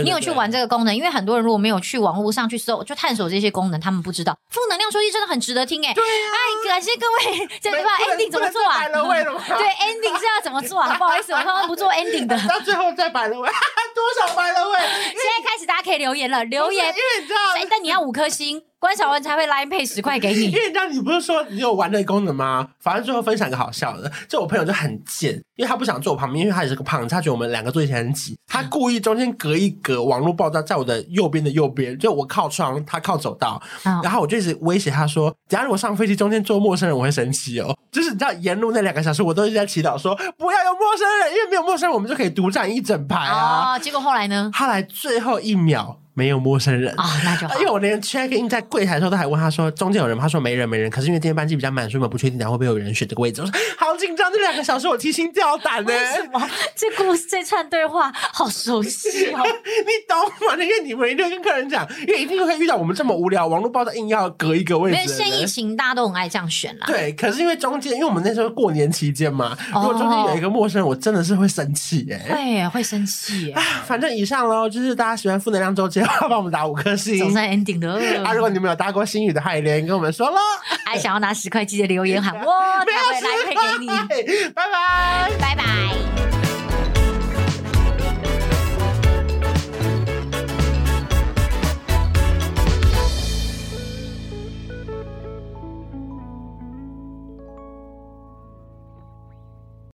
你有去玩这个功能，因为很多人如果没有去网络上去搜就探索这。些功能他们不知道，负能量说机真的很值得听哎！对啊，哎，感谢各位，这句话 ending 怎么做啊？对，ending 是要怎么做啊？不好意思，我刚刚不做 ending 的。到最后再摆了位，多少摆了位？现在开始大家可以留言了，留言，因为你知道，但你要五颗星。关小文才会 Line Pay 十块给你，因为这样你不是说你有玩的功能吗？反正最后分享一个好笑的，就我朋友就很贱，因为他不想坐我旁边，因为他也是个胖子，他觉得我们两个坐一起很挤，他故意中间隔一隔，网络爆炸在我的右边的右边，就我靠窗，他靠走道，然后我就一直威胁他说，假如我上飞机中间坐陌生人，我会生气哦。就是你知道沿路那两个小时，我都一直在祈祷说不要有陌生人，因为没有陌生人，我们就可以独占一整排啊。哦，结果后来呢？他来最后一秒。没有陌生人啊，那就好。因为我连 check in 在柜台的时候都还问他说中间有人吗？他说没人没人。可是因为今天班级比较满，所以我们不确定，然后会不会有人选这个位置。我说好紧张，这两个小时我提心吊胆呢。为什么？这故事这串对话好熟悉哦。你懂吗？因为你们一定会跟客人讲，因为一定会遇到我们这么无聊，网络报道硬要隔一个位置。因为现疫情大家都很爱这样选啦。对，可是因为中间，因为我们那时候过年期间嘛，如果中间有一个陌生人，我真的是会生气哎。会会生气。反正以上喽，就是大家喜欢负能量周记的 帮我们打五颗星。总算 ending 了。那如果你们有搭过心宇的海莲跟我们说了。还想要拿十块记得留言喊我 带回来配给你。拜拜。拜拜。